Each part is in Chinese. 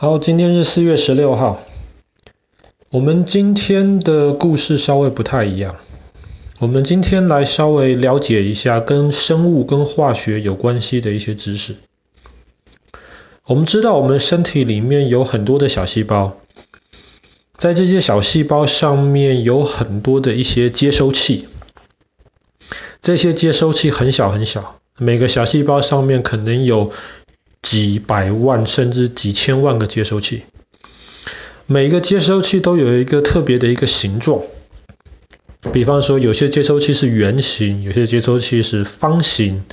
好，今天是四月十六号。我们今天的故事稍微不太一样。我们今天来稍微了解一下跟生物、跟化学有关系的一些知识。我们知道，我们身体里面有很多的小细胞，在这些小细胞上面有很多的一些接收器。这些接收器很小很小，每个小细胞上面可能有。几百万甚至几千万个接收器，每个接收器都有一个特别的一个形状。比方说，有些接收器是圆形，有些接收器是方形。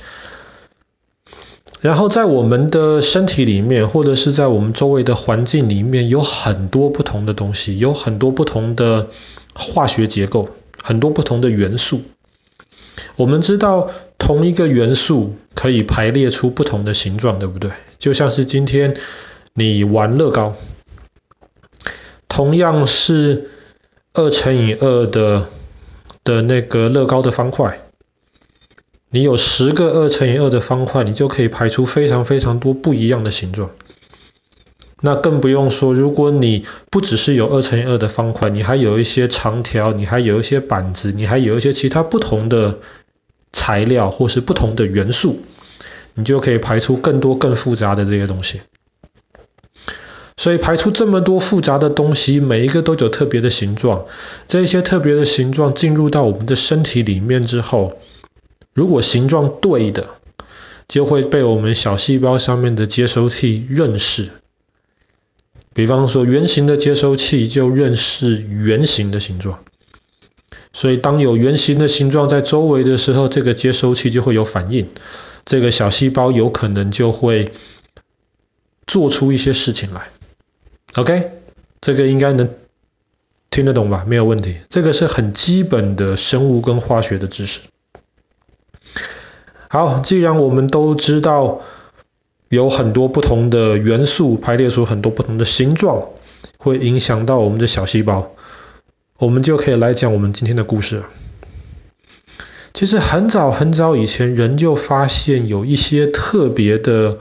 然后在我们的身体里面，或者是在我们周围的环境里面，有很多不同的东西，有很多不同的化学结构，很多不同的元素。我们知道。同一个元素可以排列出不同的形状，对不对？就像是今天你玩乐高，同样是二乘以二的的那个乐高的方块，你有十个二乘以二的方块，你就可以排出非常非常多不一样的形状。那更不用说，如果你不只是有二乘以二的方块，你还有一些长条，你还有一些板子，你还有一些其他不同的。材料或是不同的元素，你就可以排出更多更复杂的这些东西。所以排出这么多复杂的东西，每一个都有特别的形状。这些特别的形状进入到我们的身体里面之后，如果形状对的，就会被我们小细胞上面的接收器认识。比方说，圆形的接收器就认识圆形的形状。所以，当有圆形的形状在周围的时候，这个接收器就会有反应，这个小细胞有可能就会做出一些事情来。OK，这个应该能听得懂吧？没有问题。这个是很基本的生物跟化学的知识。好，既然我们都知道有很多不同的元素排列出很多不同的形状，会影响到我们的小细胞。我们就可以来讲我们今天的故事。其实很早很早以前，人就发现有一些特别的，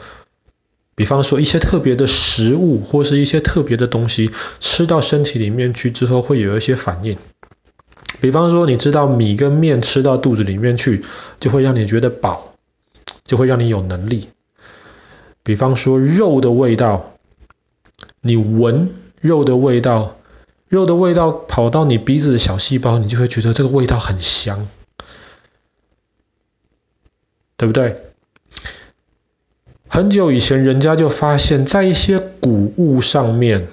比方说一些特别的食物，或是一些特别的东西，吃到身体里面去之后会有一些反应。比方说，你知道米跟面吃到肚子里面去，就会让你觉得饱，就会让你有能力。比方说肉的味道，你闻肉的味道。肉的味道跑到你鼻子的小细胞，你就会觉得这个味道很香，对不对？很久以前，人家就发现，在一些谷物上面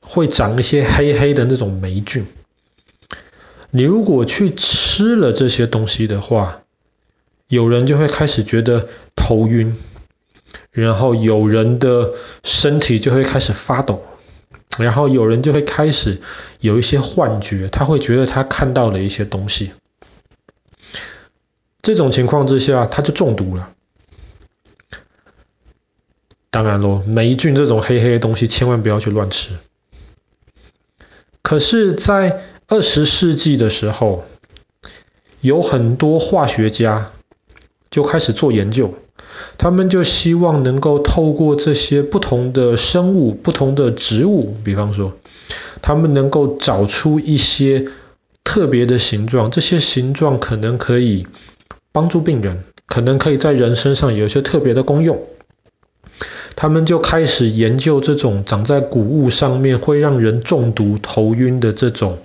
会长一些黑黑的那种霉菌。你如果去吃了这些东西的话，有人就会开始觉得头晕，然后有人的身体就会开始发抖。然后有人就会开始有一些幻觉，他会觉得他看到了一些东西。这种情况之下，他就中毒了。当然咯，霉菌这种黑黑的东西，千万不要去乱吃。可是，在二十世纪的时候，有很多化学家就开始做研究。他们就希望能够透过这些不同的生物、不同的植物，比方说，他们能够找出一些特别的形状，这些形状可能可以帮助病人，可能可以在人身上有一些特别的功用。他们就开始研究这种长在谷物上面会让人中毒、头晕的这种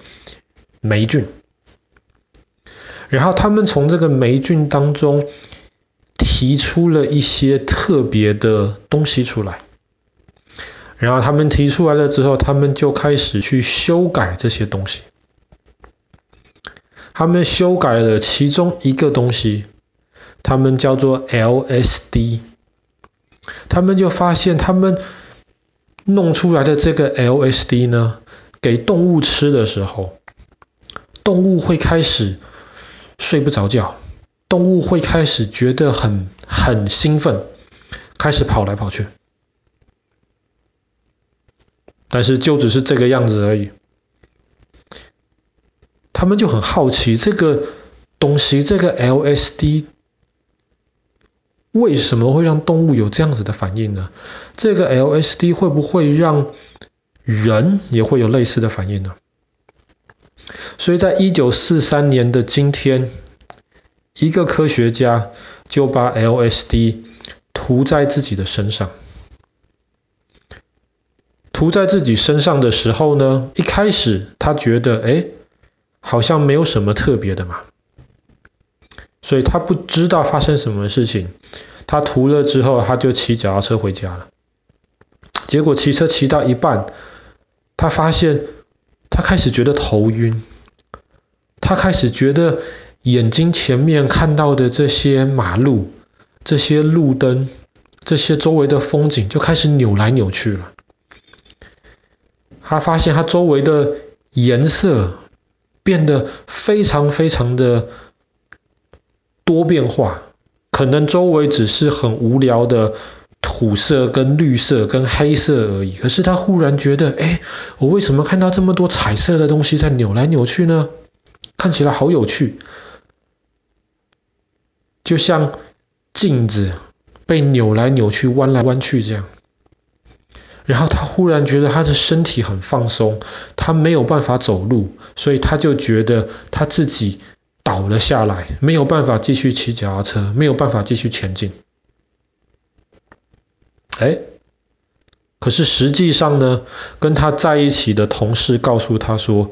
霉菌，然后他们从这个霉菌当中。提出了一些特别的东西出来，然后他们提出来了之后，他们就开始去修改这些东西。他们修改了其中一个东西，他们叫做 LSD。他们就发现，他们弄出来的这个 LSD 呢，给动物吃的时候，动物会开始睡不着觉。动物会开始觉得很很兴奋，开始跑来跑去，但是就只是这个样子而已。他们就很好奇这个东西，这个 LSD 为什么会让动物有这样子的反应呢？这个 LSD 会不会让人也会有类似的反应呢？所以在一九四三年的今天，一个科学家就把 LSD 涂在自己的身上。涂在自己身上的时候呢，一开始他觉得，哎，好像没有什么特别的嘛。所以他不知道发生什么事情，他涂了之后，他就骑脚踏车回家了。结果骑车骑到一半，他发现他开始觉得头晕，他开始觉得眼睛前面看到的这些马路、这些路灯、这些周围的风景就开始扭来扭去了。他发现他周围的颜色变得非常非常的。多变化，可能周围只是很无聊的土色跟绿色跟黑色而已。可是他忽然觉得，哎，我为什么看到这么多彩色的东西在扭来扭去呢？看起来好有趣，就像镜子被扭来扭去、弯来弯去这样。然后他忽然觉得他的身体很放松，他没有办法走路，所以他就觉得他自己。倒了下来，没有办法继续骑脚踏车，没有办法继续前进。哎，可是实际上呢，跟他在一起的同事告诉他说，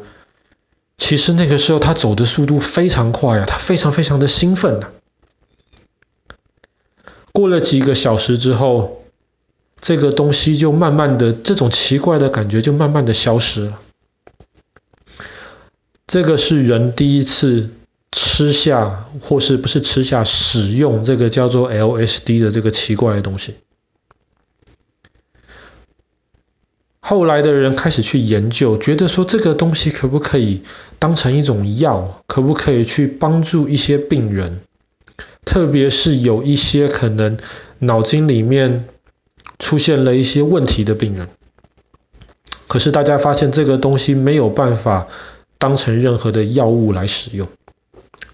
其实那个时候他走的速度非常快啊，他非常非常的兴奋啊。过了几个小时之后，这个东西就慢慢的，这种奇怪的感觉就慢慢的消失了。这个是人第一次。吃下或是不是吃下使用这个叫做 LSD 的这个奇怪的东西，后来的人开始去研究，觉得说这个东西可不可以当成一种药，可不可以去帮助一些病人，特别是有一些可能脑筋里面出现了一些问题的病人。可是大家发现这个东西没有办法当成任何的药物来使用。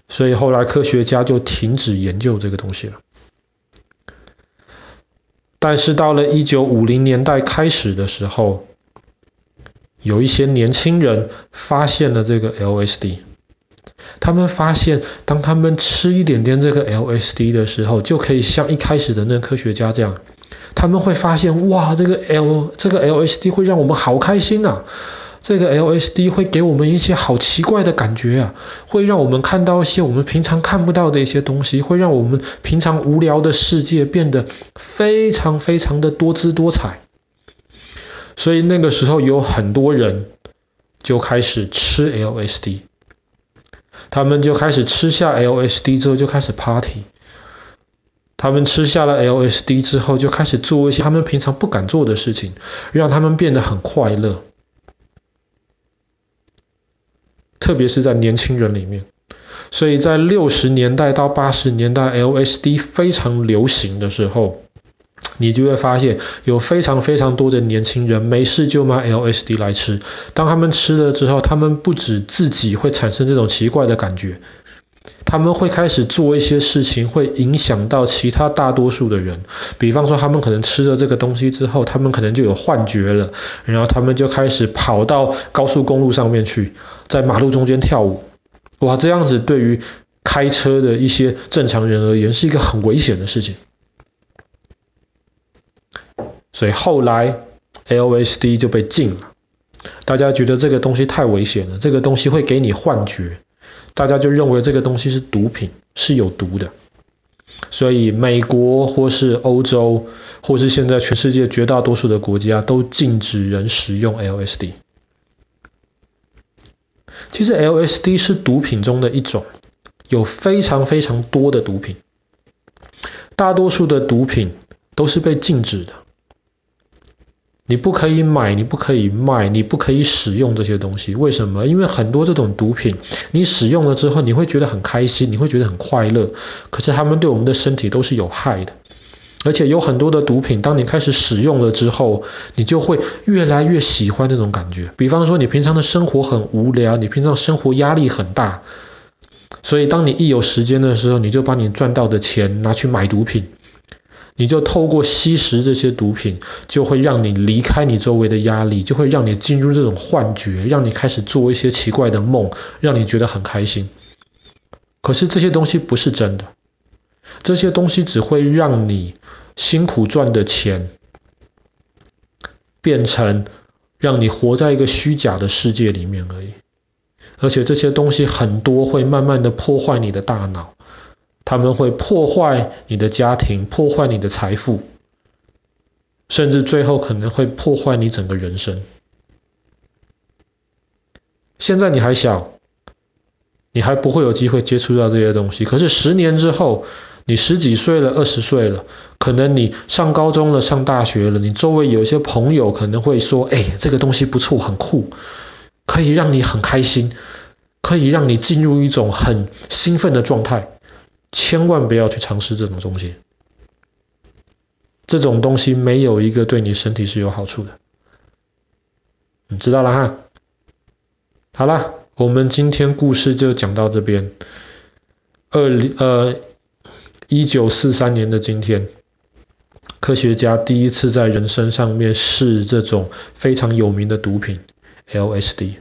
所以后来科学家就停止研究这个东西了。但是到了一九五零年代开始的时候，有一些年轻人发现了这个 LSD。他们发现，当他们吃一点点这个 LSD 的时候，就可以像一开始的那个科学家这样，他们会发现，哇，这个 L 这个 LSD 会让我们好开心啊！这个 LSD 会给我们一些好奇怪的感觉啊，会让我们看到一些我们平常看不到的一些东西，会让我们平常无聊的世界变得非常非常的多姿多彩。所以那个时候有很多人就开始吃 LSD，他们就开始吃下 LSD 之后就开始 party，他们吃下了 LSD 之后就开始做一些他们平常不敢做的事情，让他们变得很快乐。特别是在年轻人里面，所以在六十年代到八十年代，LSD 非常流行的时候，你就会发现有非常非常多的年轻人没事就买 LSD 来吃。当他们吃了之后，他们不止自己会产生这种奇怪的感觉。他们会开始做一些事情，会影响到其他大多数的人。比方说，他们可能吃了这个东西之后，他们可能就有幻觉了，然后他们就开始跑到高速公路上面去，在马路中间跳舞。哇，这样子对于开车的一些正常人而言，是一个很危险的事情。所以后来 LSD 就被禁了，大家觉得这个东西太危险了，这个东西会给你幻觉。大家就认为这个东西是毒品，是有毒的，所以美国或是欧洲，或是现在全世界绝大多数的国家都禁止人使用 LSD。其实 LSD 是毒品中的一种，有非常非常多的毒品，大多数的毒品都是被禁止的。你不可以买，你不可以卖，你不可以使用这些东西。为什么？因为很多这种毒品，你使用了之后，你会觉得很开心，你会觉得很快乐。可是他们对我们的身体都是有害的。而且有很多的毒品，当你开始使用了之后，你就会越来越喜欢那种感觉。比方说，你平常的生活很无聊，你平常生活压力很大，所以当你一有时间的时候，你就把你赚到的钱拿去买毒品。你就透过吸食这些毒品，就会让你离开你周围的压力，就会让你进入这种幻觉，让你开始做一些奇怪的梦，让你觉得很开心。可是这些东西不是真的，这些东西只会让你辛苦赚的钱变成让你活在一个虚假的世界里面而已。而且这些东西很多会慢慢的破坏你的大脑。他们会破坏你的家庭，破坏你的财富，甚至最后可能会破坏你整个人生。现在你还小，你还不会有机会接触到这些东西。可是十年之后，你十几岁了，二十岁了，可能你上高中了，上大学了，你周围有一些朋友可能会说：“哎，这个东西不错，很酷，可以让你很开心，可以让你进入一种很兴奋的状态。”千万不要去尝试这种东西，这种东西没有一个对你身体是有好处的，你知道了哈？好了，我们今天故事就讲到这边。二零呃，一九四三年的今天，科学家第一次在人身上面试这种非常有名的毒品 LSD。